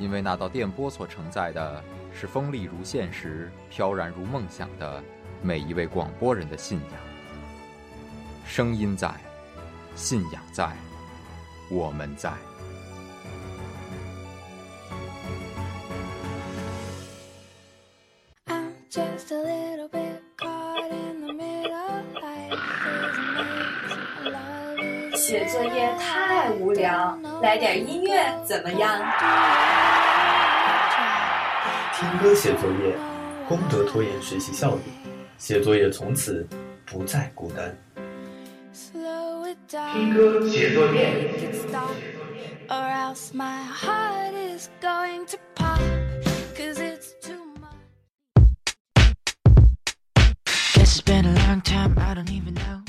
因为那道电波所承载的是锋利如现实、飘然如梦想的每一位广播人的信仰。声音在，信仰在，我们在。I'm just a little bit caught in the middle. Life is amazing. Love 写作业太无聊，来点音乐怎么样？听歌写作业，功德拖延学习效率，写作业从此不再孤单。听歌写作业。Or else my heart is going to pop. Cause it's too much. It's been a long time, I don't even know.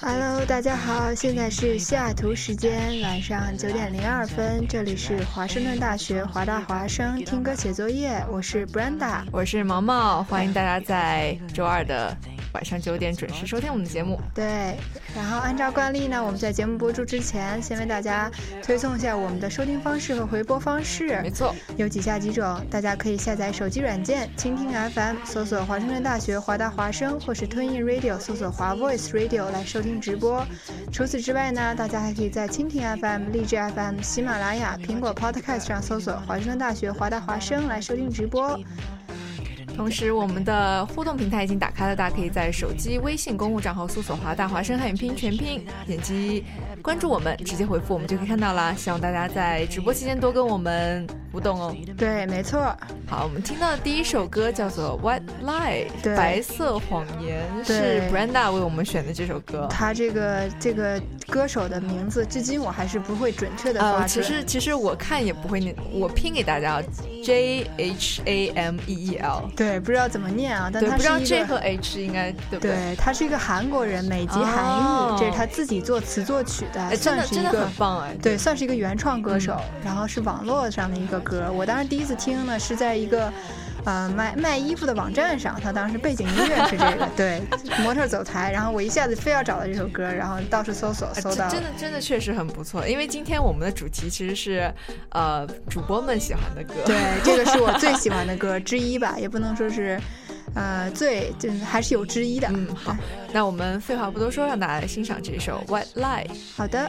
Hello，大家好，现在是西雅图时间晚上九点零二分，这里是华盛顿大学华大华生听歌写作业，我是 Brenda。我是毛毛，欢迎大家在周二的晚上九点准时收听我们的节目。对，然后按照惯例呢，我们在节目播出之前，先为大家推送一下我们的收听方式和回播方式没。错，有以下几种，大家可以下载手机软件蜻蜓 FM，搜索华盛顿大学华大华声，或是 TuneIn Radio 搜索华 Voice Radio 来收听直播。除此之外呢，大家还可以在蜻蜓 FM、荔枝 FM、喜马拉雅、苹果 Podcast 上搜索华盛顿大学华大华声来收听直播。同时我们的互动平台已经打开了，大家可以在手机微信公共账号搜索“华大华声汉语拼音全拼”，点击关注我们，直接回复我们就可以看到啦。希望大家在直播期间多跟我们互动哦。对，没错，好，我们听到的第一首歌叫做《White Lie》，对白色谎言，是 Brenda 为我们选的这首歌。他这个这个歌手的名字，至今我还是不会准确的发呃，准。其实其实我看也不会念，我拼给大家啊，J H A M E E L。对，不知道怎么念啊，但，他不知道 J 和 H 应该对不对？对，他是一个韩国人，美籍韩裔，哦这是他自己作词作曲的，哎，真的真的算是一个很棒哎。对，算是一个原创歌手，嗯然后是网络上的一个歌。我当时第一次听呢，是在一个。呃，卖卖衣服的网站上，他当时背景音乐是这个，对，模特走台，然后我一下子非要找到这首歌，然后到处搜索，啊搜到真的真的确实很不错，因为今天我们的主题其实是，呃，主播们喜欢的歌。对，这个是我最喜欢的歌 之一吧，也不能说是，呃，最，就还是有之一的。嗯，好，那我们废话不多说，让大家来欣赏这首《White Lie》。好的，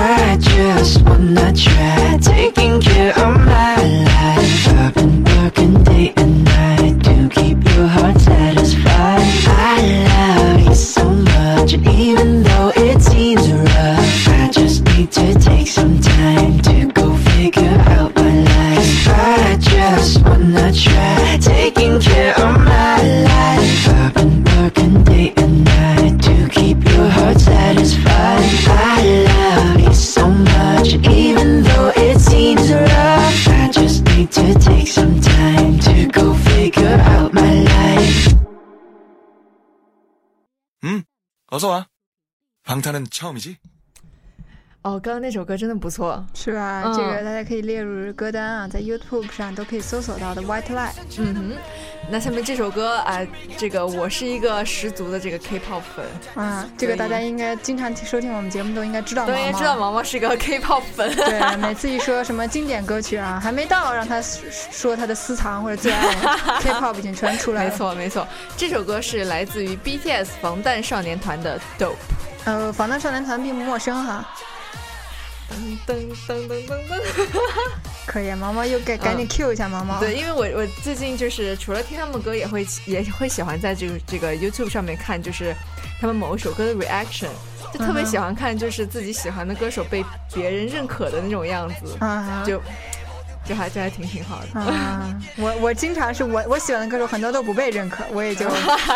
I just wanna try taking care of my life. I've been working day and night to keep your heart satisfied. I love you so much, even though it seems rough, I just need to take some time to go figure out my life. I just wanna try 어서 와. 방탄은 처음이지? 哦，刚刚那首歌真的不错。是吧？嗯这个大家可以列入歌单啊，在 YouTube 上都可以搜索到的《White Lie》。嗯哼，那下面这首歌啊、这个我是一个十足的这个 K-pop 粉，啊，这个大家应该经常收听我们节目都应该知道毛毛。都应该知道毛毛是个 K-pop 粉。对，每次一说什么经典歌曲啊，还没到让他说他的私藏或者最爱，K-pop 已经全出来了。没，错没错，这首歌是来自于 BTS 防弹少年团的《Dope》。呃，防弹少年团并不陌生哈。噔噔噔噔噔。可以，毛毛又赶赶紧 Q 一下毛毛。对，因为我我最近就是除了听他们的歌，也会也会喜欢在这个这个 YouTube 上面看，就是他们某一首歌的 reaction，就特别喜欢看，就是自己喜欢的歌手被别人认可的那种样子，啊就就还就还挺挺好的。啊，我我经常是我我喜欢的歌手很多都不被认可，我也就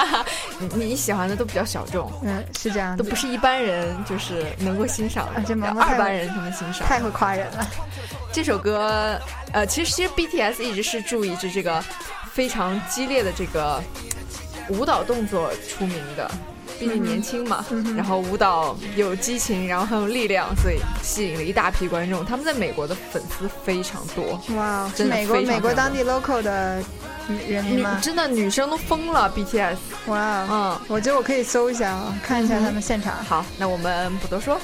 你你喜欢的都比较小众，嗯是这样，都不是一般人就是能够欣赏的，啊这二般人才能欣赏。太会夸人了。这首歌，呃，其实其实 BTS 一直是注意着这个非常激烈的这个舞蹈动作出名的，毕竟年轻嘛，然后舞蹈有激情，然后很有力量，所以吸引了一大批观众。他们在美国的粉丝非常多，哇，是真的美国美国当地 local 的人民？真的女生都疯了 BTS。哇，嗯，我觉得我可以搜一下啊，看一下他们现场。好，那我们不多说。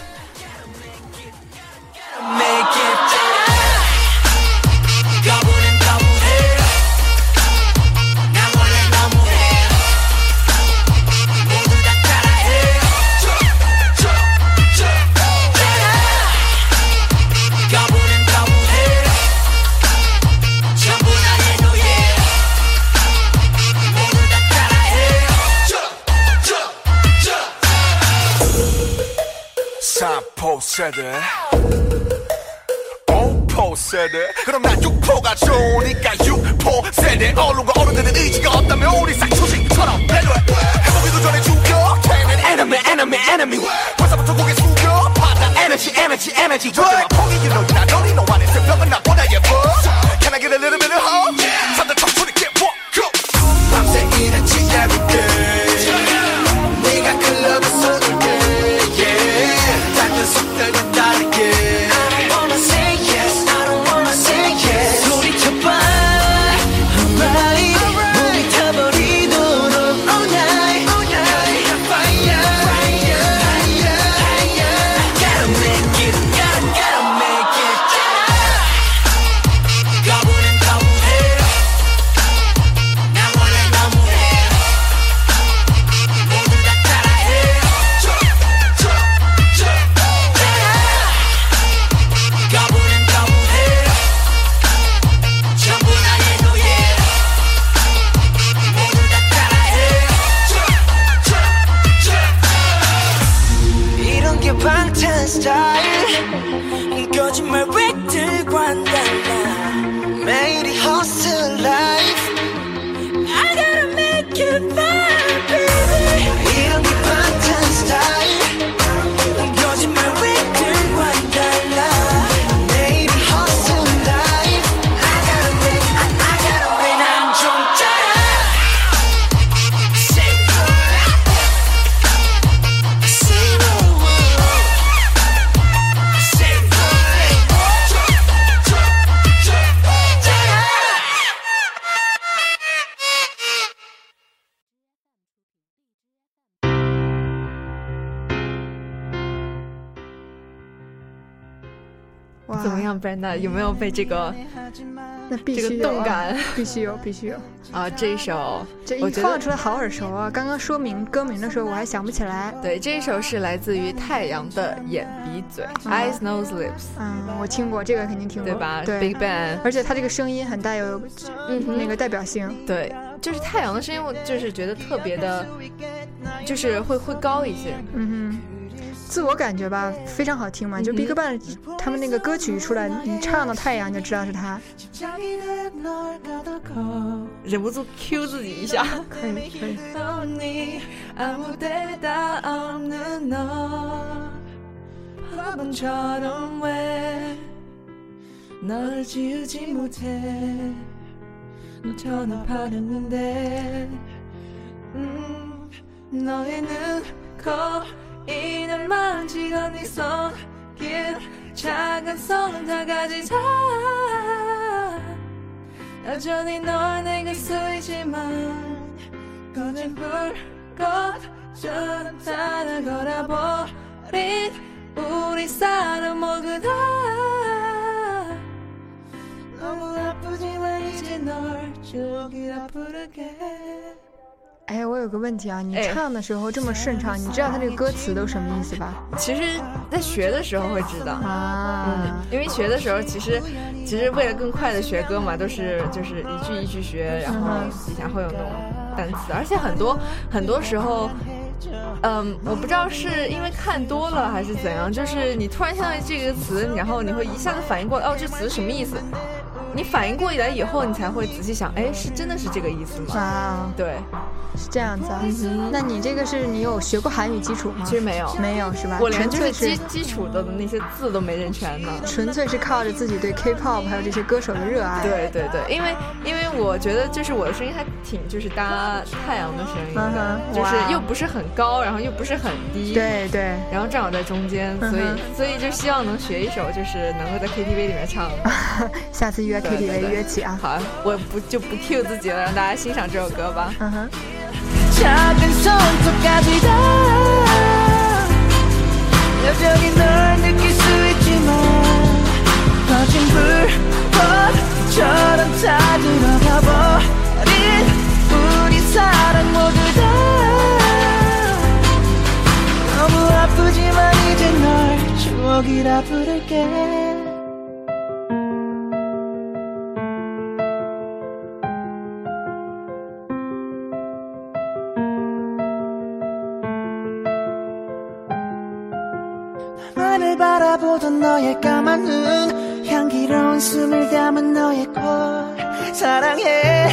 세대. 오포 세대. 그럼 난 육포가 좋으니까 육포 세대. 언론과 어른들의 의지가 없다면 우리 쌍초식처럼 배려해 해보기도 전에 죽여. 걔는 enemy enemy enemy. 벌써부터 고개 숙여. 받아 에너지 에너지 에너지 저들만 포기 일러이나. 너니 너 안에 새벽은 나보다 예뻐. Can I get a little 怎么？样，Brenda？有没有被这个那必这个须有啊动感必须有，必须有。啊 这一首？这一放出来好耳熟啊！刚刚说明歌名的时候，我还想不起来。对，这一首是来自于太阳的眼鼻嘴、Eyes Nose Lips，嗯，我听过这个，肯定听过，对吧对？Big Bang，而且他这个声音很带有嗯那个代表性。对，就是太阳的声音，我就是觉得特别的，就是会会高一些。嗯哼，自我感觉吧，非常好听嘛。就 BigBang 他们那个歌曲一出来，你唱到太阳就知道是他。忍不住 Q 自己一下。可以。可以。 매년 마흔 시간 이성길 작은 손 은, 다 가지자 여전히 널 내게 쓰이지만 꺼진 불꽃처럼 따라걸어 버린 우리 사람 모두 다. 너무 아프지만 이제 널 죽이라 부르게? 哎，我有个问题啊，你哎唱的时候这么顺畅，你知道它这个歌词都什么意思吧？其实，在学的时候会知道。啊嗯，，因为学的时候，其实其实为了更快的学歌嘛，都是就是一句一句学，然后嗯底下会有那种单词，而且很多很多时候，嗯，我不知道是因为看多了还是怎样，就是你突然听到这个词，然后你会一下子反应过来，哦，这词什么意思？你反应过来以后，你才会仔细想，哎，是真的是这个意思吗？啊，对，是这样子啊。那你这个是你有学过韩语基础吗？其实没有，没有是吧？我连纯粹就是基基础的那些字都没认全呢。纯粹是靠着自己对 K-pop 还有这些歌手的热爱。对对对，因为因为我觉得就是我的声音还挺就是搭太阳的声音的，嗯就是又不是很高，然后又不是很低，，对对，然后正好在中间，所以、嗯所以就希望能学一首就是能够在 KTV 里面唱的。下次约 对对 KTV 对约起啊。好，我不就不 cue 自己了，让大家欣赏这首歌吧。嗯哼。 작은 손톱까지 다 여전히 널 느낄 수 있지만 거진 불꽃처럼 다 들어가 버린 우리 사랑 모두 다 너무 아프지만 이제 널 추억이라 부를게 바라보던 너의 까만 눈 향기로운 숨을 담은 너의 콜 사랑해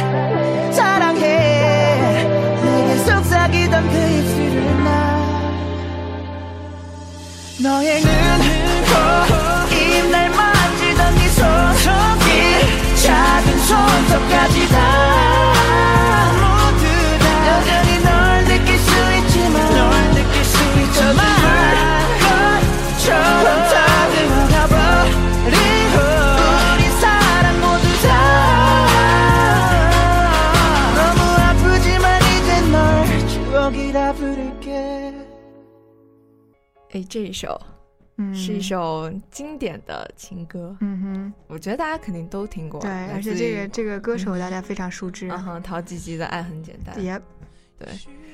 사랑해. 내게 속삭이던 그 입술을 나. 너의 눈, 코, 입, 날 만지던 네 손길 작은 손톱까지 다 哎，这一首嗯，是一首经典的情歌，嗯哼我觉得大家肯定都听过。对，而且这个这个歌手大家非常熟知。嗯哼，陶吉吉的《爱很简单》。，Yep，对，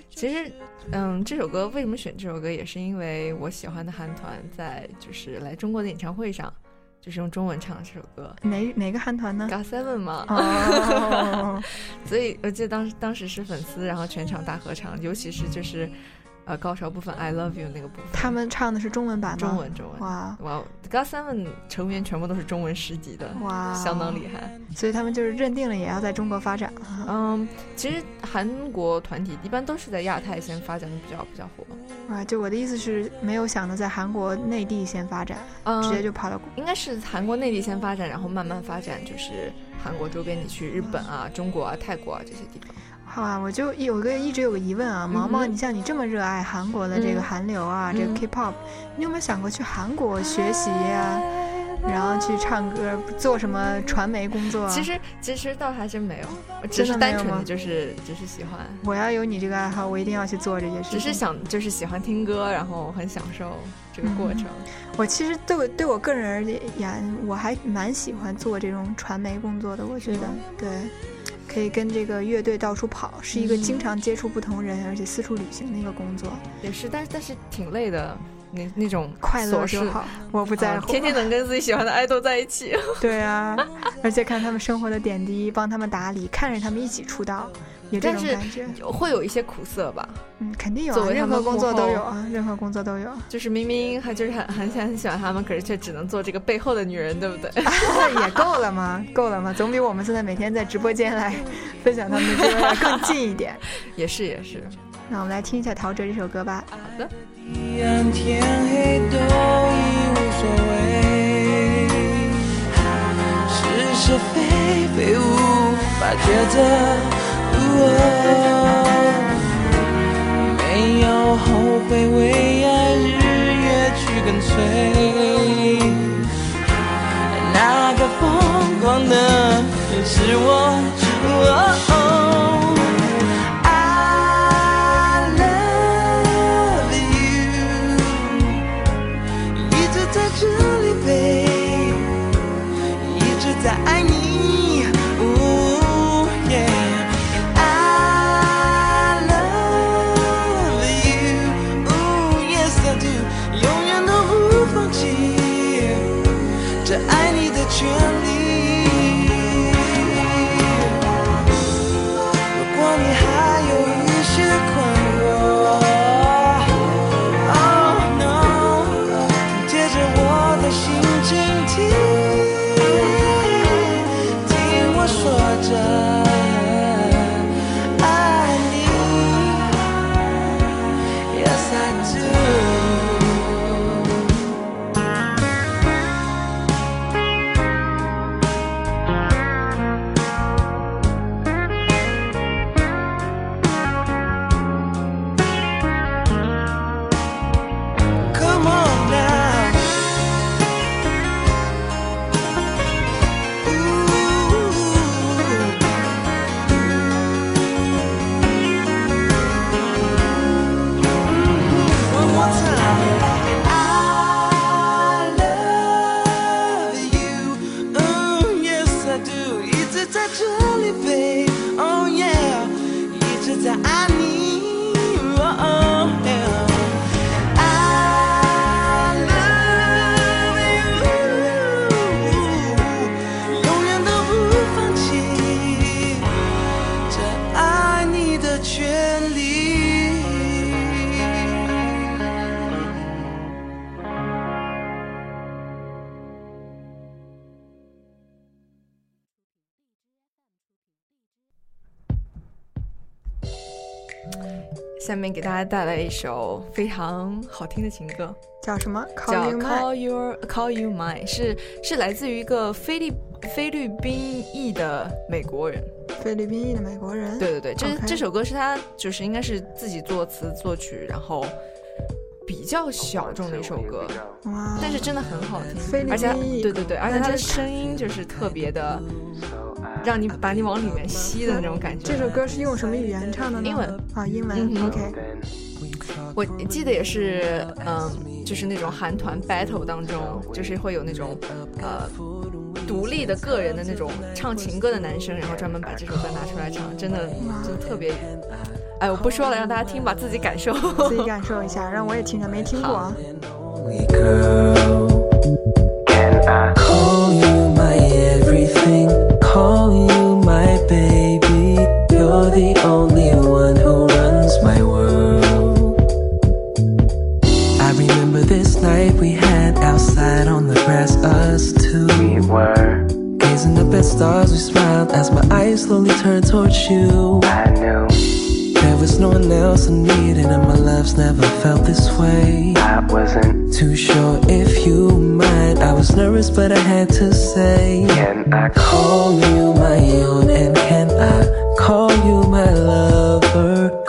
其实，嗯，这首歌为什么选这首歌，也是因为我喜欢的韩团在就是来中国的演唱会上，就是用中文唱这首歌。哪哪个韩团呢？？GOT Seven 嘛，哦，所以我记得当时当时是粉丝，然后全场大合唱，尤其是就是呃高潮部分 I Love You 那个部分，他们唱的是中文版吗？中文中文。哇哇，God Seven 成员全部都是中文十级的，哇，相当厉害。所以他们就是认定了也要在中国发展。嗯，其实韩国团体一般都是在亚太先发展的比较比较火。哇，就我的意思是没有想着在韩国内地先发展，嗯，直接就跑到应该是韩国内地先发展，然后慢慢发展，就是韩国周边地区，日本啊、中国啊、泰国啊这些地方。好啊，我就有个一直有个疑问啊，毛毛，你像你这么热爱韩国的这个嗯韩流啊，这个嗯 K-pop，你有没有想过去韩国学习呀、然后去唱歌，做什么传媒工作啊？其实其实倒还真没有，我只真是单纯的就是只是喜欢，我要有你这个爱好，我一定要去做这些事情。只是想就是喜欢听歌，然后很享受这个过程。我其实对我对我个人而言，我还蛮喜欢做这种传媒工作的。我觉得对，可以跟这个乐队到处跑，是一个嗯经常接触不同人，而且四处旅行的一个工作，也是，但是但是挺累的，那那种快乐就好，我不在啊乎。天天能跟自己喜欢的爱豆在一起。对啊，而且看他们生活的点滴，帮他们打理，看着他们一起出道，有这但是种感觉。会有一些苦涩吧，嗯，肯定有啊，作为他们任何工作都有啊，任何工作都有。就是明明还就是很很很喜欢他们，可是却只能做这个背后的女人，对不对？也够了吗？够了吗？总比我们现在每天在直播间来分享他们的歌要更近一点。也是也是。那我们来听一下陶喆这首歌吧。好的。暗天黑都已无所谓，是是非非无法抉择。没有后悔，为爱日夜去跟随。那个疯狂的是我。哦 I love you，一直在这里，babe，一直在爱你。下面给大家带来一首非常好听的情歌，叫什么叫？Call You Mine。Call Your Call You Mine，是是来自于一个菲律菲律宾裔的美国人。菲律宾裔的美国人。对对对，这这首歌是他就是应该是自己作词作曲，然后比较小众的一首歌，哇，但是真的很好菲律听，而且对对对，而且他的声音就是特别的，让你把你往里面吸的那种感觉。这首歌是用什么语言唱的呢？英文啊，英文。嗯 OK，我记得也是，嗯，就是那种韩团 battle 当中，就是会有那种呃独立的个人的那种唱情歌的男生，然后专门把这首歌拿出来唱，真的真的特别。哎，我不说了，让大家听吧，自己感受。自己感受一下，让我也听着，没听过啊。Can I call you my everything? Call you my baby. You're the only one who runs my world. I remember this night we had outside on the grass, us two. We were gazing up at stars, we smiled as my eyes slowly turned towards you. I knew. Was no one else I needed, and my love's never felt this way. I wasn't too sure if you might. I was nervous, but I had to say, Can I call you my own? And can I call you my lover?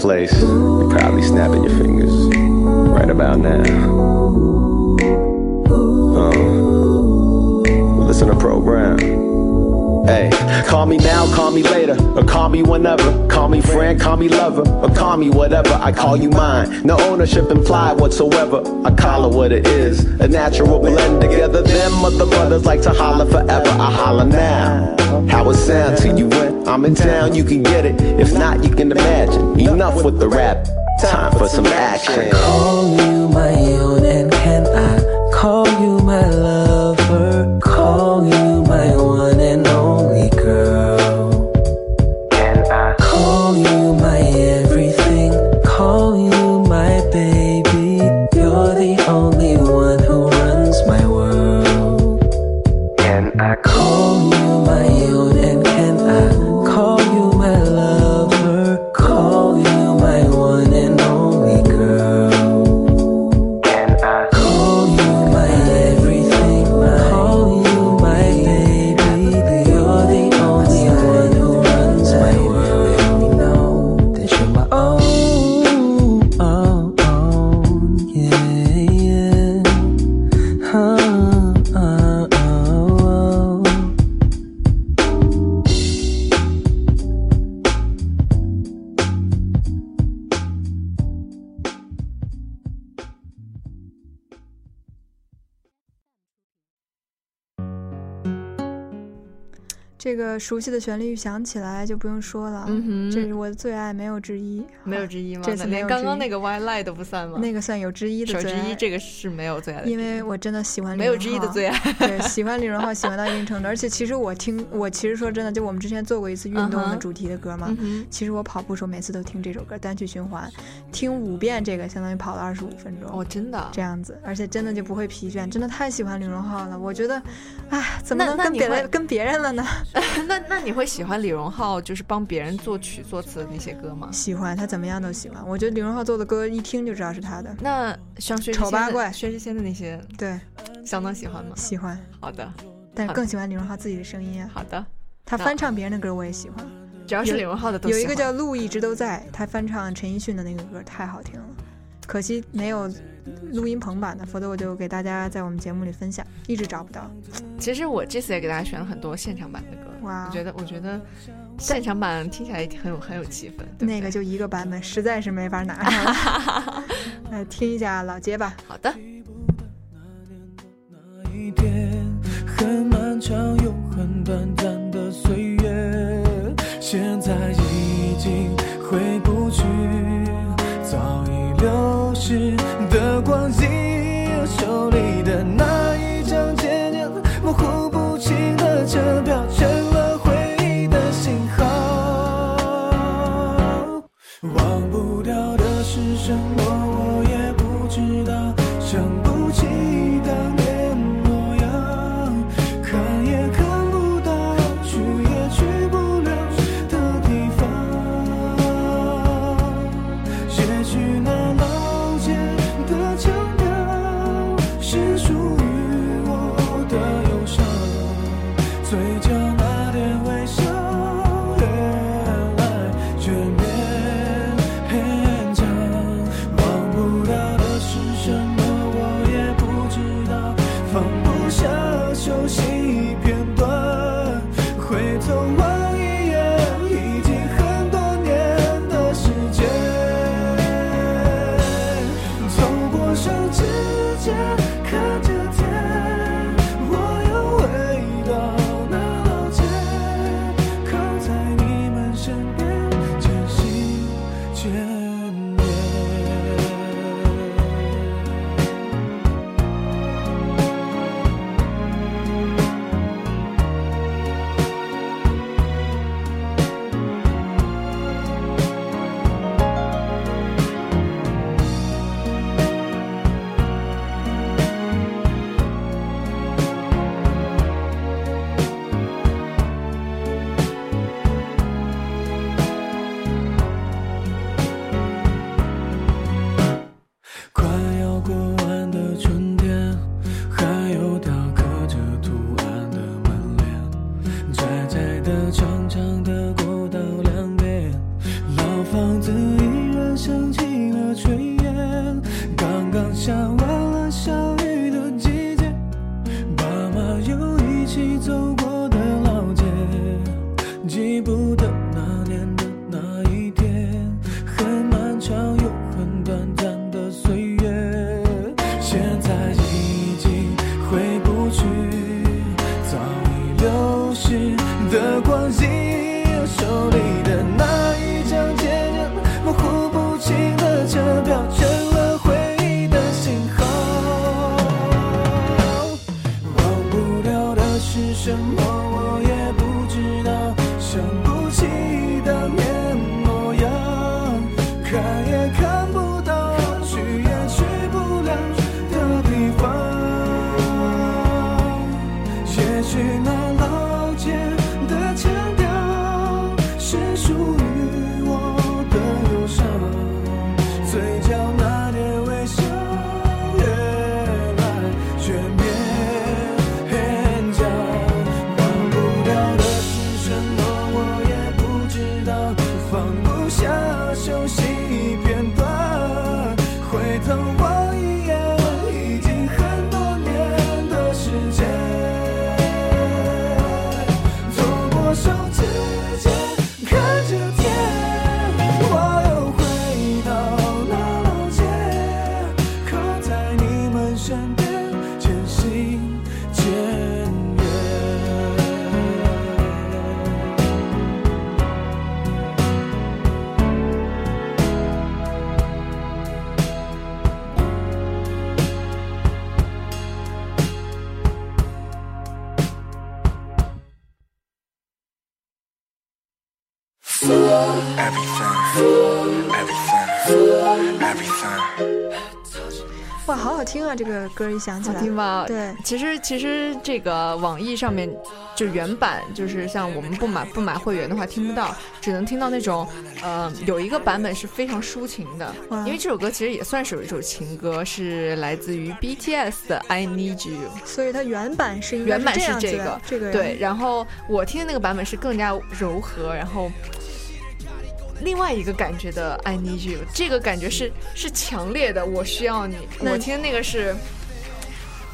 Place, you're probably snapping your fingers right about now. Hey, call me now, call me later, or call me whenever. Call me friend, call me lover, or call me whatever. I call you mine. No ownership implied whatsoever. I call it what it is. A natural blend together. Them other brothers like to holler forever. I holler now. How it sound to you when I'm in town, you can get it. If not, you can imagine. Enough with the rap. Time for some action. Call you my own and can I call you my lover? 这个熟悉的旋律响起来就不用说了，嗯哼这是我的最爱，没有之一。没有之一吗？这次连没有刚刚那个 White Lie 都不算吗？那个算有之一的首之最爱一，这个是没有最爱的，因为我真的喜欢李没有荣浩之一的最爱。对，喜欢李荣浩喜欢到一定程度，而且其实我听，我其实说真的，就我们之前做过一次运动的主题的歌嘛嗯其实我跑步时候每次都听这首歌，单曲循环，听五遍这个相当于跑了二十五分钟。哦，真的这样子，而且真的就不会疲倦，真的太喜欢李荣浩了。我觉得，哎，怎么能跟别人跟别人了呢？那那你会喜欢李荣浩就是帮别人作曲作词的那些歌吗？喜欢他怎么样都喜欢。我觉得李荣浩做的歌一听就知道是他的。那像薛丑八怪薛之谦的那些，对，相当喜欢吗？喜欢，好的，但是更喜欢李荣浩自己的声音啊。好的，他翻唱别人的歌我也喜欢，只要是李荣浩的都有一个叫路一直都在，他翻唱陈奕迅的那个歌太好听了，可惜没有录音棚版的，否则我就给大家在我们节目里分享，一直找不到。其实我这次也给大家选了很多现场版的歌，哇我觉得我觉得现场版听起来很有很有气氛，对对那个就一个版本，实在是没法拿上来。来听一下老街吧。好的。一天很漫长又很短暂的岁月，现在已经回不去，丢失的光阴，手里的那一张渐渐模糊不清的车票，听啊！这个歌一想起来，好听吧？对，其实其实这个网易上面就原版，就是像我们不买不买会员的话听不到，只能听到那种呃有一个版本是非常抒情的，因为这首歌其实也算是有一首情歌，是来自于 BTS 的《I Need You》。所以它原版是原版是这个，这个对，然后我听的那个版本是更加柔和，然后另外一个感觉的 I need you，这个感觉是是强烈的，我需要你。那我听那个是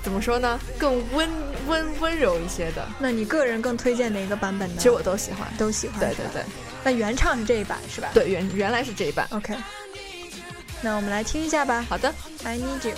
怎么说呢？更温温温柔一些的。那你个人更推荐哪一个版本呢？其实我都喜欢，都喜欢。对对对那原唱是这一版是吧？对，原原来是这一版。OK，那我们来听一下吧。好的，I need you。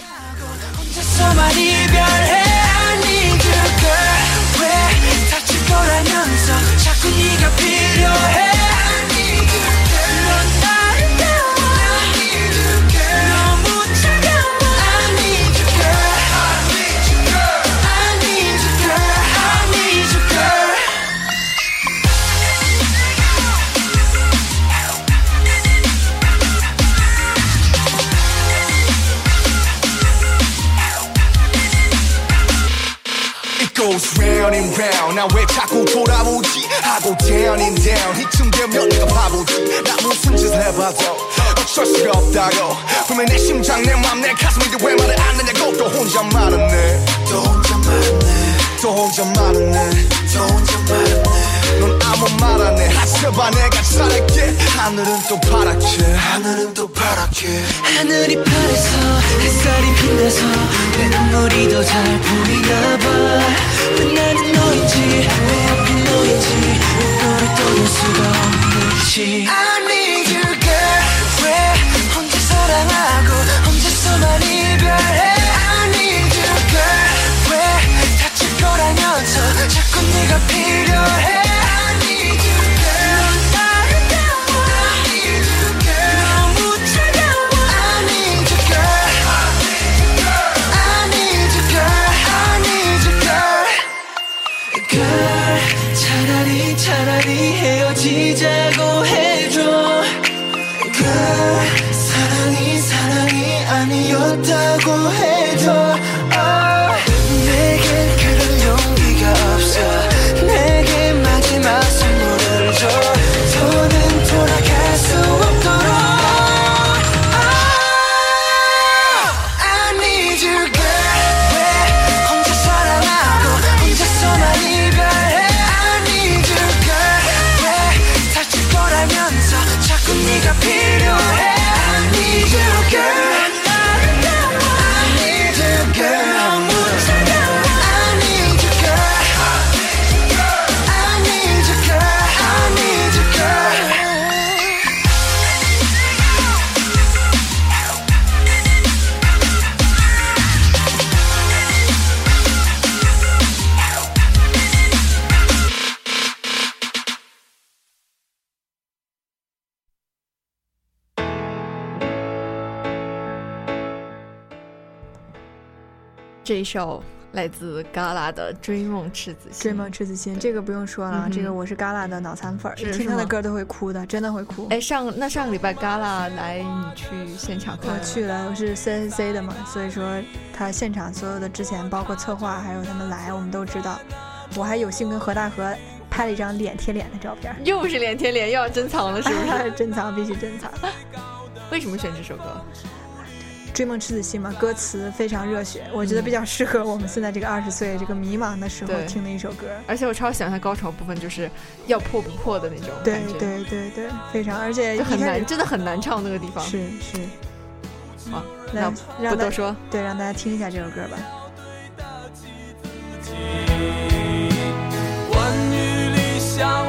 Goes round and round. 나왜 자꾸 돌아오지 하고 down and down. 이쯤 되면 내가 바보지 나 무슨 짓을 해봐도 어쩔 수가 없다고 분명 내 심장 내 맘 내 가슴인데 왜 말을 안 하냐고 또 혼자 말았네 또 혼자 말았네 또 혼자 말았네 또 혼자 말았네 넌 아무 말 안 해 하셔봐 내가 잘할게. 하늘은 또 파랗게. 하늘은 또 파랗게. 하늘이 파래서 햇살이 빛나서 내 눈물이 더 잘 보이나 봐왜 나는 너인지 왜 하필 너인지 너를 떠날 수가 없는지. I need you girl. 왜 혼자 사랑하고 혼자서만 이별해? I need you girl. 왜 다칠 거라면서 자꾸 네가 필요해 아니 首来自 Gala 的《追梦赤子心》。追梦赤子心，这个不用说了，嗯这个我是 Gala 的脑残粉听他的歌都会哭的，真的会哭。哎，上那上个礼拜 Gala 来，你去现场看我？去了，我是 CNC 的嘛，所以说他现场所有的之前包括策划，还有他们来，我们都知道。我还有幸跟何大河拍了一张脸贴脸的照片，又是脸贴脸，又要珍藏了，是不是？珍藏必须珍藏。为什么选这首歌？追梦赤子心嘛，歌词非常热血，我觉得比较适合我们现在这个二十岁这个迷茫的时候听的一首歌。而且我超喜欢它高潮部分，就是要破不破的那种对感觉，对对对，非常，而且就很难，真的很难唱那个地方。是是。好，来那让大不多说，对，让大家听一下这首歌吧。关于理想，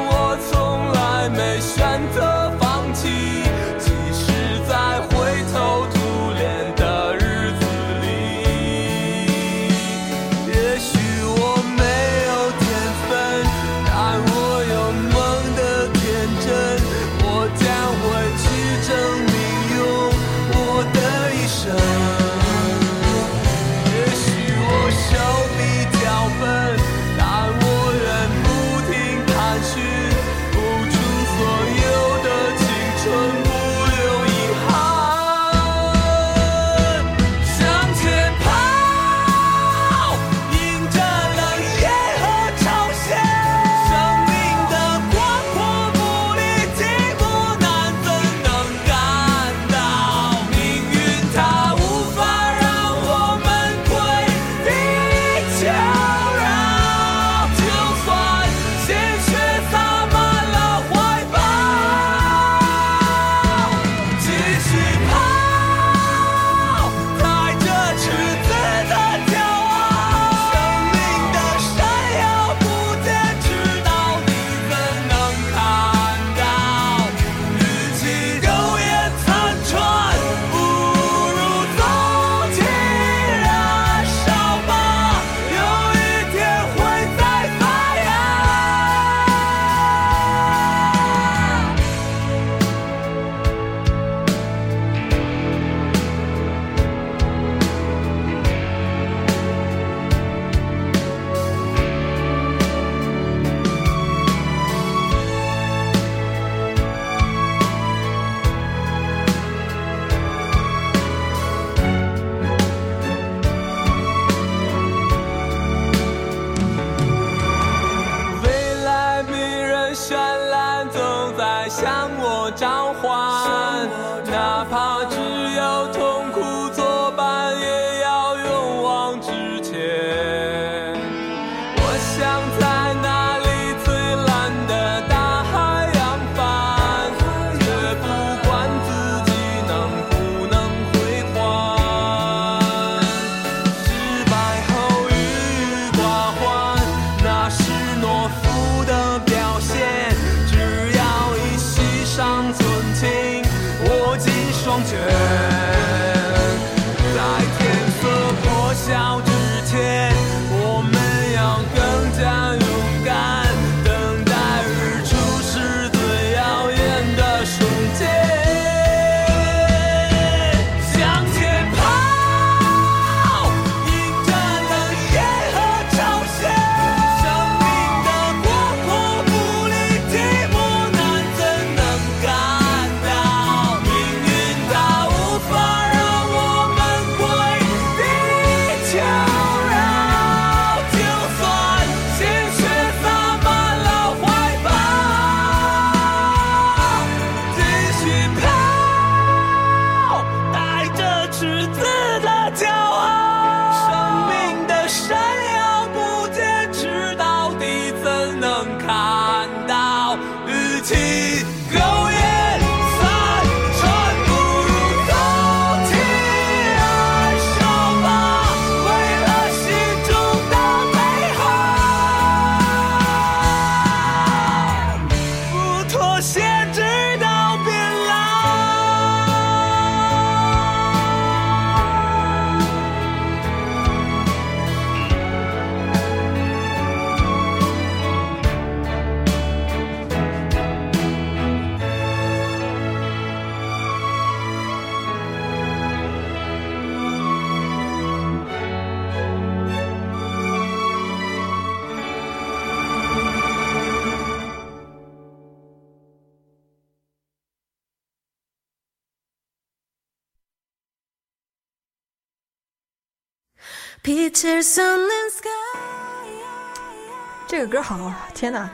这个歌好啊！天哪，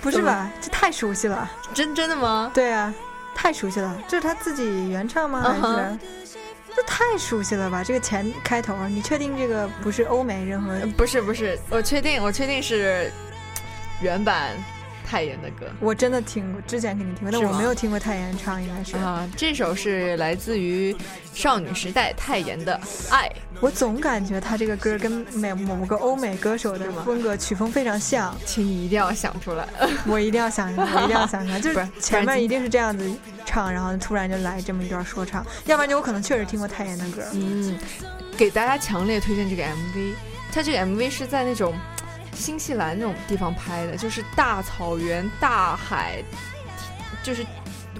不是吧？这太熟悉了。真真的吗？对啊，太熟悉了。这是他自己原唱吗？这太熟悉了吧？这个前开头，你确定这个不是欧美任何？不是不是，我确定我确定是原版泰妍的歌。我真的听过，之前肯定听过，但我没有听过泰妍唱，应该是。啊，这首是来自于少女时代泰妍的《爱》。我总感觉他这个歌跟某某个欧美歌手的风格曲风非常像，请你一定要想出来。我一定要想出来，我一定要想出来，就是前面一定是这样子唱，然后突然就来这么一段说唱，要不然就我可能确实听过泰妍的歌。嗯，给大家强烈推荐这个 MV。它这个 MV 是在那种新西兰那种地方拍的，就是大草原、大海，就是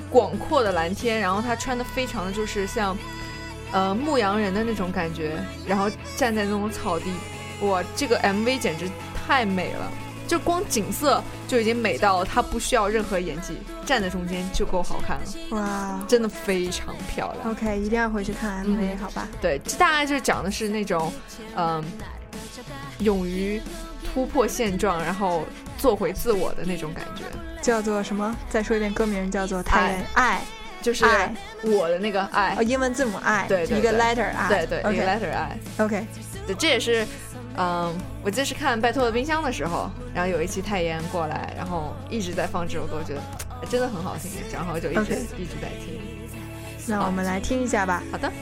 广阔的蓝天。然后他穿的非常的就是像呃牧羊人的那种感觉，然后站在那种草地，哇，这个 MV 简直太美了。就光景色就已经美到他不需要任何演技，站在中间就够好看了，哇真的非常漂亮。，OK，一定要回去看 MV，、嗯好吧？对，这大概就讲的是那种，嗯，勇于突破现状，然后做回自我的那种感觉，叫做什么？再说一遍，歌名叫做《泰妍爱就是爱。我的那个爱。哦，，英文字母 I，一个对一个 letter I，对对，一个 letter 爱，OK，对，这也是，嗯，我记得是看《拜托的冰箱》的时候，然后有一期泰妍过来，然后一直在放这首歌，我觉得哎真的很好听，然后就一直一直在听。那我们来听一下吧。好的。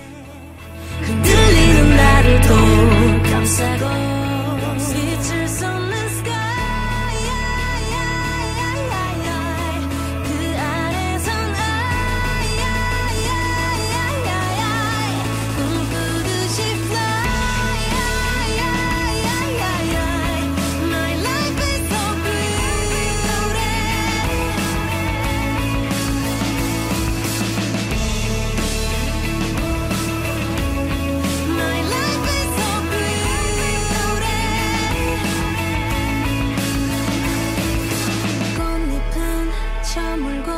저물고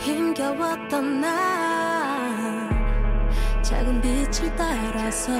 힘겨웠던 날 작은 빛을 따라서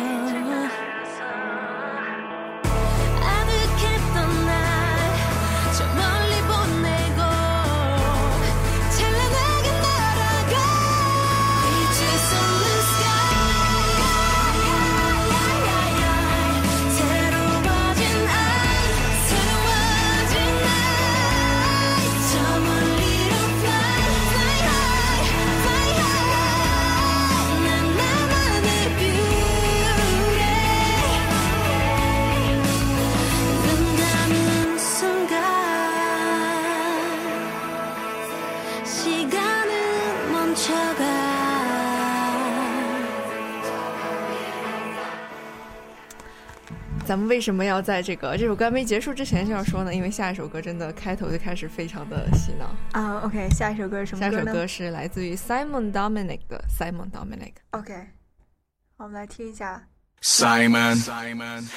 咱们为什么要在这个这首歌还没结束之前就要说呢？因为下一首歌真的开头就开始非常的洗脑。啊、o k 下一首歌是什么歌？下一首歌是来自于 Simon Dominic 的 Simon Dominic。OK，好，我们来听一下。Simon,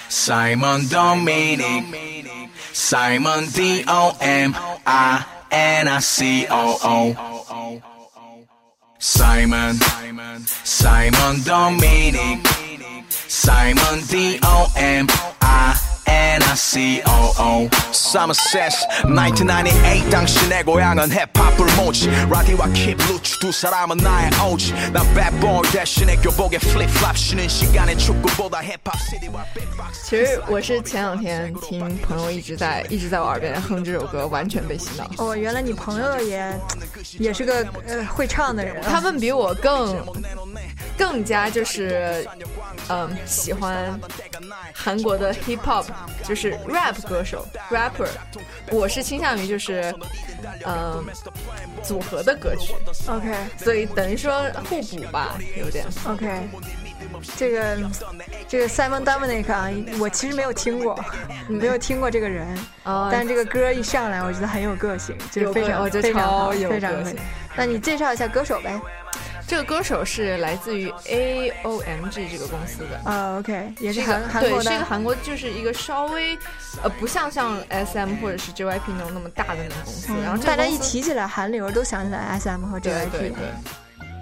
Simon Dominic, Simon D O M I N I C O O. Simon, Simon Dominic, Simon D O M I N I C O O. Summer says 1998 당신의 고향은 힙합을 모지 라디오와 킵 루츠 두 사람은 나의 오지 난 bad boy 대신에 교복에 flip flop 쉬는 시간에 축구보다 힙합 CD와 빅박스 其实我是前两天听朋友一直在一直在我耳边哼这首歌，完全被洗脑。哦，原来你朋友也也是个呃会唱的人啊。他们比我更更加就是嗯喜欢韩国的 hip hop， 就是 rap 歌手 rapper。我是倾向于就是嗯组合的歌曲，OK 所以等于说互补吧，有点。OK，这个这个 Simon Dominic 啊，我其实没有听过，没有听过这个人，哦但这个歌一上来，我觉得很有个性，就是非常非常非常可以个性。那你介绍一下歌手呗？这个歌手是来自于 A O M G 这个公司的。啊，OK，也是韩韩，国的是一个韩国，就是一个稍微，呃，不像像 S M 或者是 J Y P 那种那么大的那种公司。然后大家一提起来韩流，都想起来 SM 和 JYP。对对，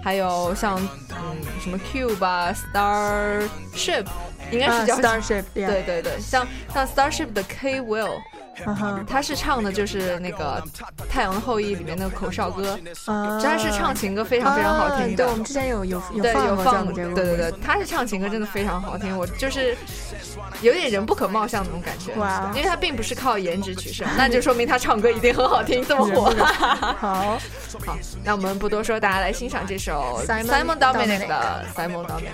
还有像嗯什么 Cube 啊，Starship，应该啊是叫、Starship，对对对，像像 Starship 的 K Will。他是唱的就是那个《太阳的后裔》里面那个口哨歌，啊他是唱情歌非常非常好听的。啊对，我们之前有有有对，放对对对，他是唱情歌真的非常好听，我就是有点人不可貌相那种感觉。哇因为他并不是靠颜值取胜，那就说明他唱歌一定很好听，这么火。好，好，那我们不多说，大家来欣赏这首 Simon Simon Dominic Dominic 的 Simon Dominic。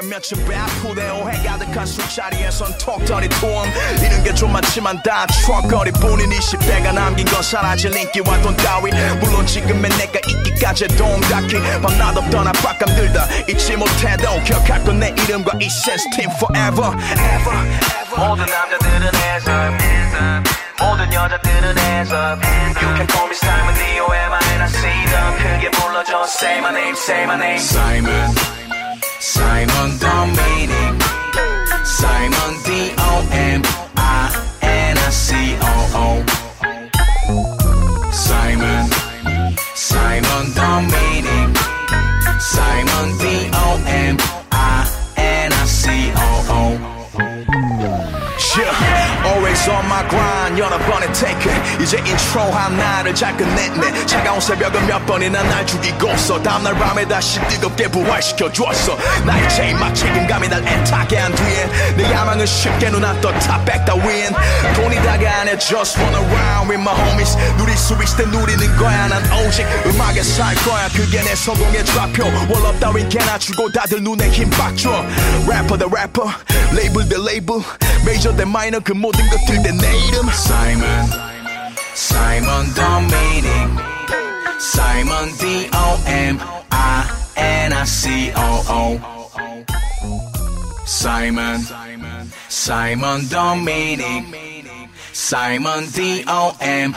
몇몇은 배아프대. 오해 가득한 술자리에선 톡터리 투엄 이런 게 좀 많지만 다 추억거리 뿐인 20대가 남긴 건 사라질 인기와 돈 따위. 물론 지금의 내가 있기까지 동작히 밤낮 없던 압박감 들 다 잊지 못해도 기억할 건 내 이름과 이 센스 팀 forever ever ever. 모든 남자들은 해서 모든 여자들은 해서 You can call me Simon D-O-M-I-N-I-C 더 크게 불러줘. Say my name say my name. Simon Simon Dominic. Simon D-O-M-I-N-I-C-O-O 이제 인트로 하나를 잘 끝냈네. 차가운 새벽은 몇 번이나 날 죽이고서 다음날 밤에 다시 뜨겁게 부활시켜 주었어. 나의 제일 막 책임감이 날 애타게 한 뒤엔 내 야망은 쉽게 top back the win 돈이 다가 안해 just run around with my homies. 누릴 수 있을 때 누리는 거야. 난 오직 음악에 살 거야. 그게 내 성공의 좌표. 월업 따윈 개나 주고 다들 눈에 힘 빡줘 래퍼 대 래퍼 레이블 대 레이블 메이저 대 마이너 그 모든 것들 내 내 이름. Simon Simon Dominic. Simon D-O-M-I-N-I-C-O-O Simon. Simon Dominic. Simon D-O-M-I-N-I-C-O-O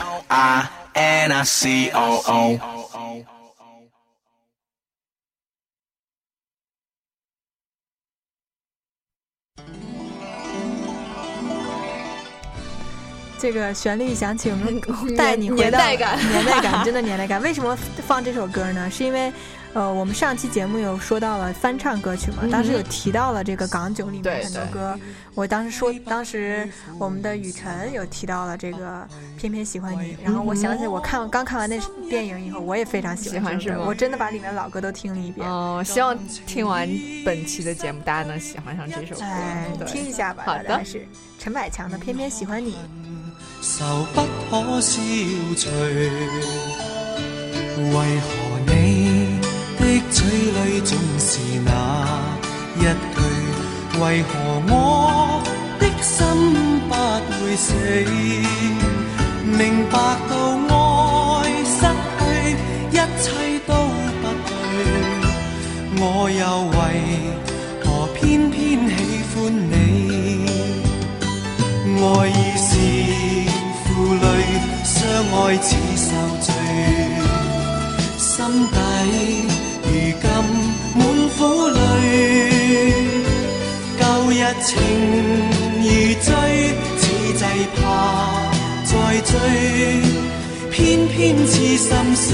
这个旋律一响起，我们 带你回到年代感 年代感，真的年代感。为什么放这首歌呢？是因为，呃，我们上期节目有说到了翻唱歌曲嘛，当时有提到了这个港囧里面很多歌。我当时说，当时我们的雨辰有提到了这个《偏偏喜欢你》，然后我想起我看刚看完那电影以后，我也非常喜欢这首歌我真的把里面老歌都听了一遍。哦，希望听完本期的节目，大家能喜欢上这首歌。哎，听一下吧，好的是陈百强的《偏偏喜欢你》。愁不可消除为何你的嘴里总是那一句为何我的心不会死？明白到爱失去一切都不对。我又为何偏偏喜欢你？爱愛似受罪，心底如今滿苦淚。舊日情如醉，此际怕再追，偏偏痴心想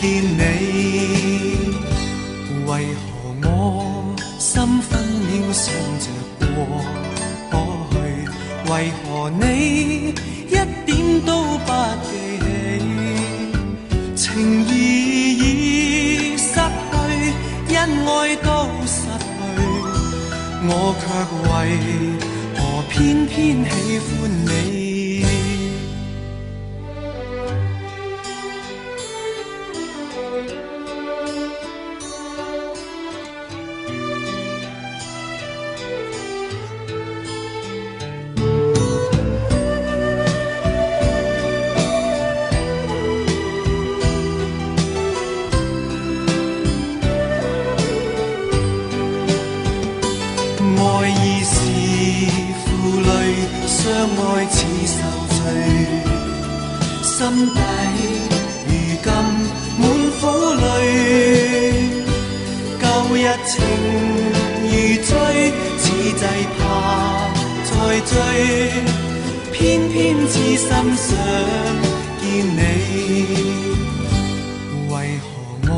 見你。為何我心分秒想着過去？為何你不记起？情意已失去，恩爱都失去，我却为何偏偏喜欢你？旧日情如醉，此际怕再追，偏偏痴心想见你。为何我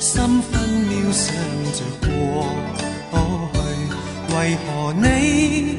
心分秒想着过去？为何你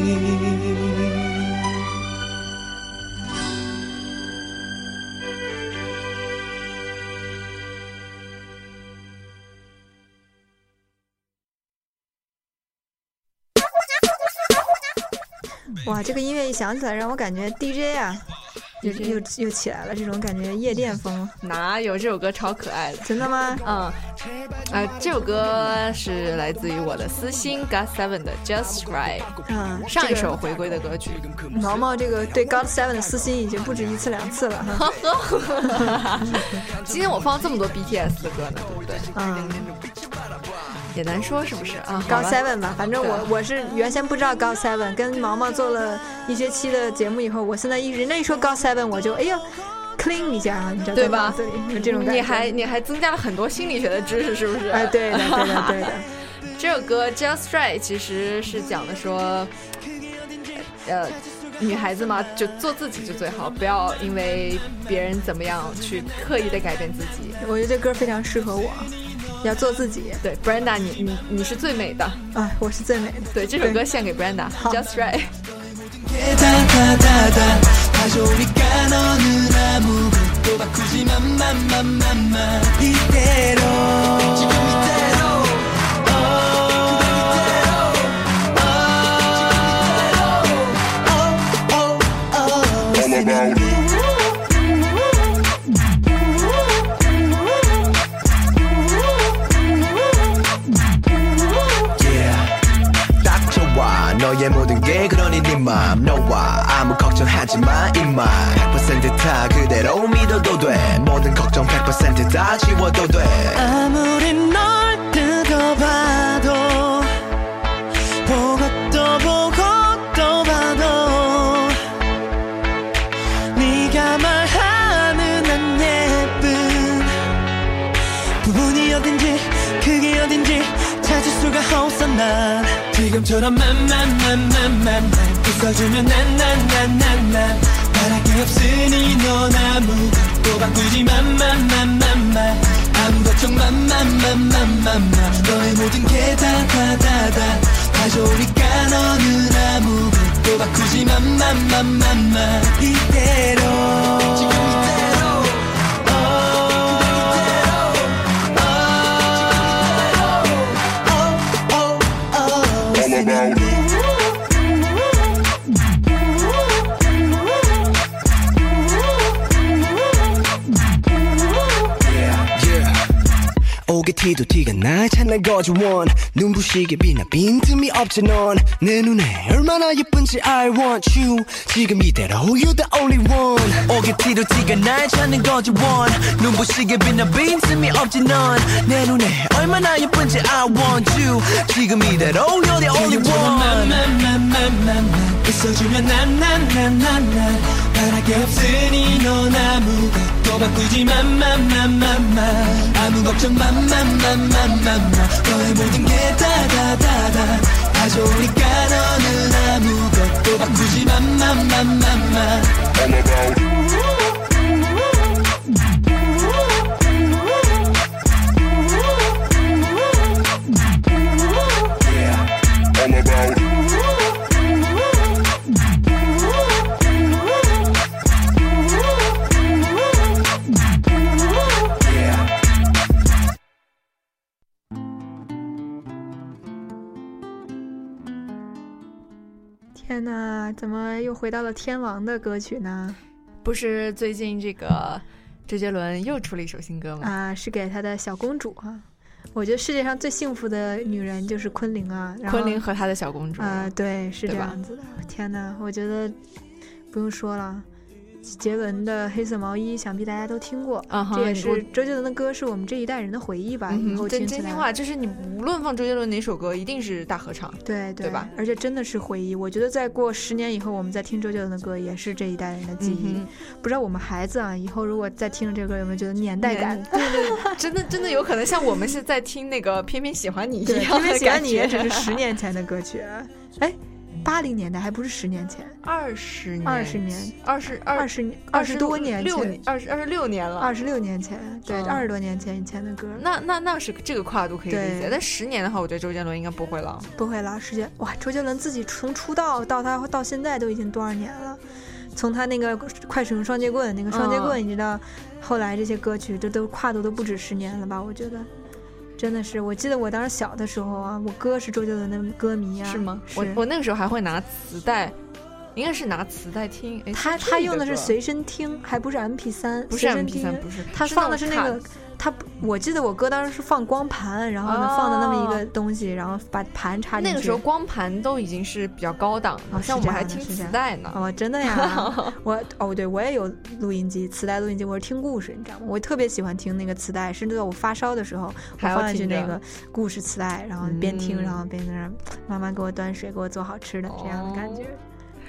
一响起来，让我感觉 DJ 啊，又又又起来了，这种感觉夜店风。哪有这首歌超可爱的？真的吗？嗯，呃，这首歌是来自于我的私心 God Seven 的 Just Right，嗯，上一首回归的歌曲。毛毛这个对 God Seven 的私心已经不止一次两次了哈。今天我放这么多 BTS 的歌呢，对不对？嗯，也难说是不是啊？God Seven 吧，反正我我是原先不知道 God Seven，跟毛毛做了一学期的节目以后，我现在一人家一说 God Seven，我就哎呀。clean 一下啊，你知道对吧？这里有这种感觉。你还你还增加了很多心理学的知识，是不是？哎，对的，对的，对的。这首歌 Just Right 其实是讲的说，呃，女孩子嘛，就做自己就最好，不要因为别人怎么样去刻意的改变自己。我觉得这歌非常适合我，要做自己。对，Brenda，你你你是最美的啊，我是最美的。对，这首歌献给 Brenda，Just Right。 너의 모든 게 그러니 네맘 너와 아무 걱정하지 마 임마 100%다 그대로 믿어도 돼. 모든 걱정 100%다 지워도 돼. 아무리 널봐 지금처럼 맘맘맘맘맘 웃어주면 난난난난난 바랄 게 없으니 넌 아무것도 바꾸지 맘맘맘맘맘 아무 걱정 맘맘맘맘맘 너의 모든 게 다 다 다다 가져오니까 너는 아무것도 바꾸지 맘맘맘맘맘 이대로 지금 about 오게 티도 티가 나 찬날 거지 원 눈부시게 빛나 빈틈이 없지 넌 내 눈에 얼마나 예쁜지 I want you. 지금 이대로 You're the only one. 오게 티도 티가 날 찾는 거지 원 눈부시게 빛나 빈틈이 없지 넌 내 눈에 얼마나 예쁜지 I want you. 지금 이대로 You're the only one. 있어주면 난난난난난 바랄 게 없으니 넌 아무것도 바꾸지 마마마마마 아무 걱정 마마마마마마 너의 모든 게 다다다다. 다 좋으니까 너는 아무것도 바꾸지 마마마마마 天呐，怎么又回到了天王的歌曲呢？不是最近这个周杰伦又出了一首新歌吗？啊，是给他的小公主啊。我觉得世界上最幸福的女人就是昆凌啊，然后昆凌和他的小公主啊，对，是这样子的。天呐，我觉得不用说了。杰伦的《黑色毛衣》，想必大家都听过，这也是周杰伦的歌，是我们这一代人的回忆吧。以后听，真心话，就是你无论放周杰伦哪首歌，一定是大合唱。对对吧？而且真的是回忆。我觉得再过十年以后，我们再听周杰伦的歌，也是这一代人的记忆。嗯不知道我们孩子啊，以后如果再听了这个歌，有没有觉得年代感？对对，真的真的有可能像我们是在听那个《偏偏喜欢你》一，样的偏偏喜欢你也只是十年前的歌曲。哎，八零年代还不是十年前，二十年，二十年，二十二十二十多年前二十二十六年了，二十六年前，对，嗯二十多年前以前的歌。那那那是这个跨度可以理解，但十年的话，我觉得周杰伦应该不会了。不会了，时间哇！周杰伦自己从出道到他到现在都已经多少年了？从他那个快使用双截棍，那个双截棍，嗯你知道，后来这些歌曲，这都跨度都不止十年了吧？我觉得，真的是。我记得我当时小的时候啊，我哥是周杰伦的歌迷啊，是吗？是我我那个时候还会拿磁带，应该是拿磁带听。哎他他用的是随身听，还不是 MP 三，不是 M P 三不是他放的是那个他，我记得我哥当时是放光盘，然后呢、放的那么一哦个东西，然后把盘插进去。那个时候光盘都已经是比较高档的，啊像我们还听磁带呢。哦，真的呀！我哦，对我也有录音机，磁带录音机，我是听故事，你知道吗？我特别喜欢听那个磁带，甚至在我发烧的时候，我还放进去那个故事磁带，然后边听，嗯然后边在那儿妈妈给我端水，给我做好吃的，这样的感觉。哦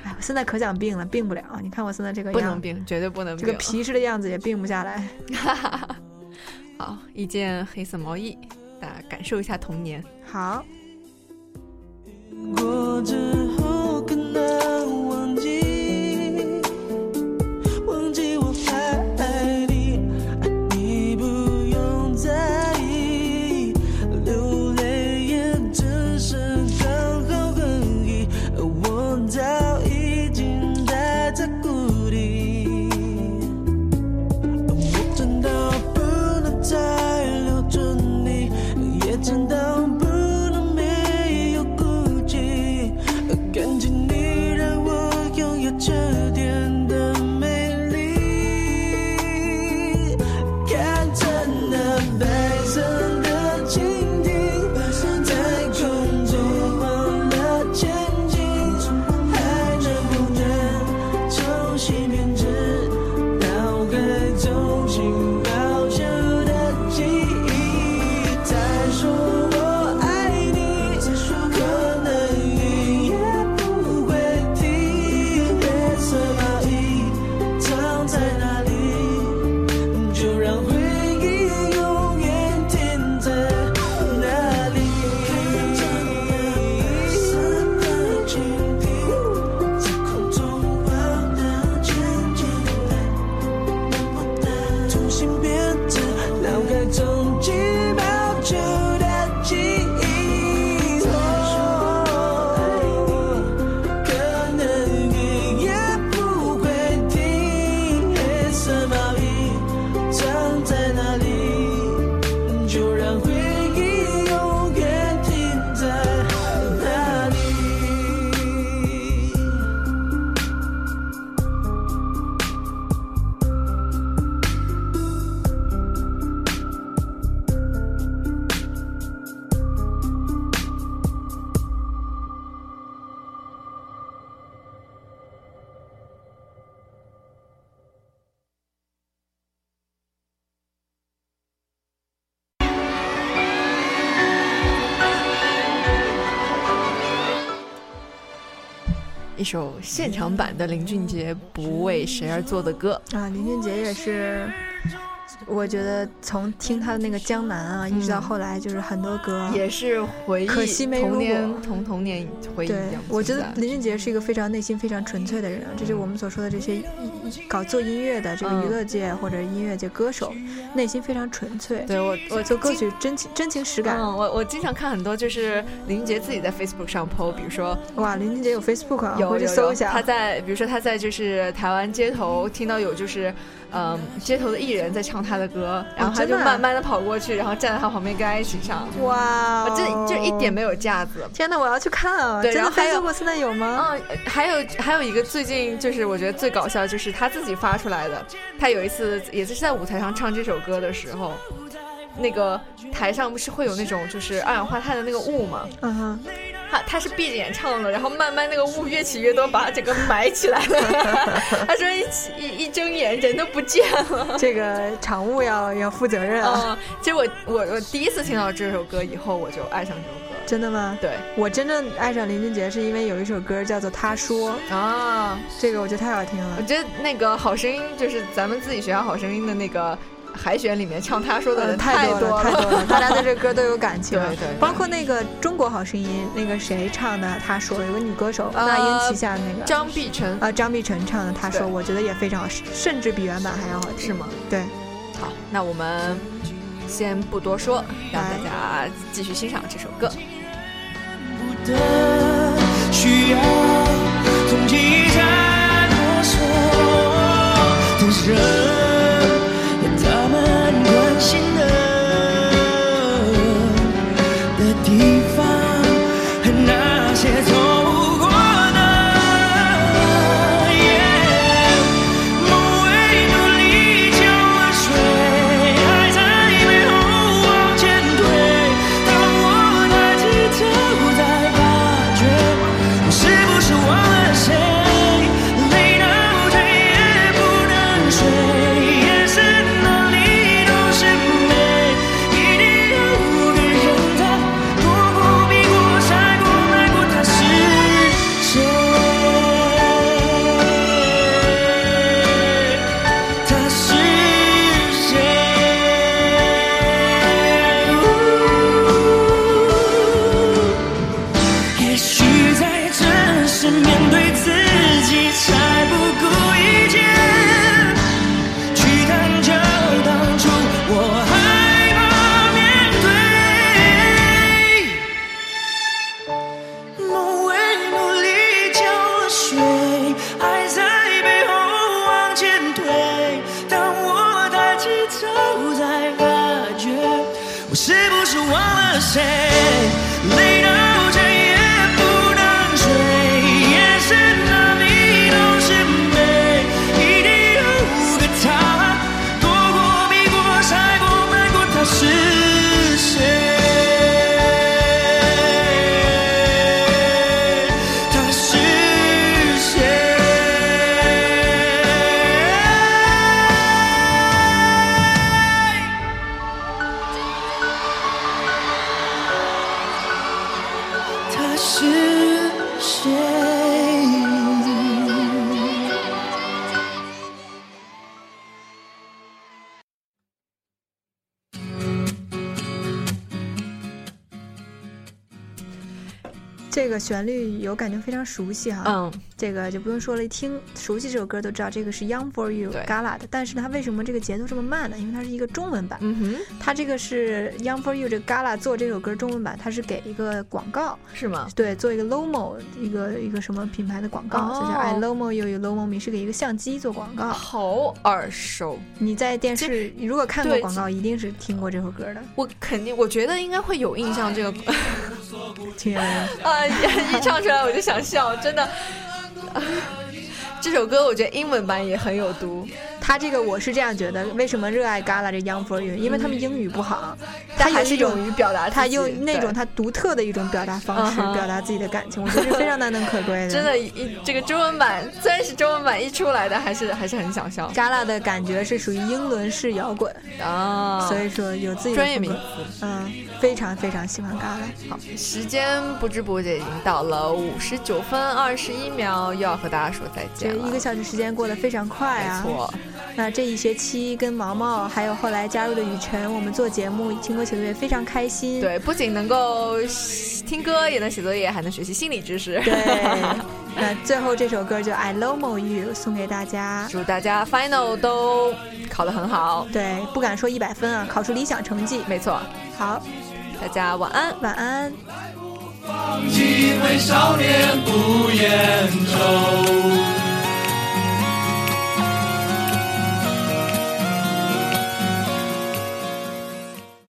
哎，我现在可想病了，病不了。你看我现在这个样不能，病，绝对不能病。这个皮实的样子也病不下来。好，一件黑色毛衣，大家感受一下童年。好，首现场版的林俊杰《不为谁而作的歌》啊，林俊杰也是。我觉得从听他的那个《江南》啊，一直到后来，就是很多歌也是回忆，可惜没童年童童年回忆。对，我觉得林俊杰是一个非常内心非常纯粹的人，这就是我们所说的这些搞做音乐的这个娱乐界或者音乐界歌手，内心非常纯粹。对我，我做歌曲真情真情实感。嗯，我我经常看很多就是林俊杰自己在 Facebook 上 PO，比如说哇，林俊杰有 Facebook 啊，有去搜一下。他在比如说他在就是台湾街头听到有就是。嗯，街头的艺人在唱他的歌，然后他就慢慢的跑过去，然后站在他旁边跟他一起唱。哇，这就一点没有架子。天哪，我要去看啊！对，然后还有现在有吗？嗯，还有还有一个最近就是我觉得最搞笑就是他自己发出来的，他有一次也是在舞台上唱这首歌的时候，那个台上不是会有那种就是二氧化碳的那个雾吗？嗯哼。他他是闭着眼唱的，然后慢慢那个雾越起越多，把他整个埋起来了。他说一一一睁眼人都不见了。这个场务要要负责任啊。其实我我我第一次听到这首歌以后，我就爱上这首歌。真的吗？对，我真正爱上林俊杰是因为有一首歌叫做《他说》啊，这个我觉得太好听了。我觉得那个好声音就是咱们自己学校好声音的那个。海选里面唱他说的人太多了，太多了，大家对这歌都有感情。对对，包括那个《中国好声音》，那个谁唱的？他说有个女歌手，那英旗下那个张碧晨啊，张碧晨唱的。他说，我觉得也非常好，甚至比原版还要好听。是吗？对。好，那我们先不多说，让大家继续欣赏这首歌。节奏这个旋律有感觉非常熟悉哈，嗯，这个就不用说了，一听熟悉这首歌都知道这个是 Young for You Gala 的。但是它为什么这个节奏这么慢呢？因为它是一个中文版。嗯哼，它这个是 Young for You 这个 Gala 做这首歌中文版，它是给一个广告，是吗？对，做一个 Lomo 一个一个什么品牌的广告，就叫 I Lomo You You Lomo Me，是给一个相机做广告。好耳熟！你在电视如果看过广告，一定是听过这首歌的。我肯定，我觉得应该会有印象。这个，天 啊！一唱出来我就想笑，真的。这首歌我觉得英文版也很有毒。他这个我是这样觉得，为什么热爱 Gala 这 Young for You？因为他们英语不好，他但还是一种勇于表达他用那种他独特的一种表达方式表达自己的感情，我觉得是非常难能可贵的。真的，一这个中文版虽然是中文版一出来的，还是 还是很想笑 Gala 的感觉是属于英伦式摇滚，啊。所以说有自己的专业名词。嗯，非常非常喜欢 Gala。好，时间不知不觉已经到了五十九分二十一秒，又要和大家说再见了。一个小时时间过得非常快啊！没错，那这一学期跟毛毛还有后来加入的雨辰，我们做节目听歌写作业非常开心。对，不仅能够听歌，也能写作业，还能学习心理知识。对，那最后这首歌就《I Love You》送给大家。祝大家 final 都考得很好。对，不敢说一百分啊，考出理想成绩。没错，好，大家晚安，晚安。放弃为少年不言愁。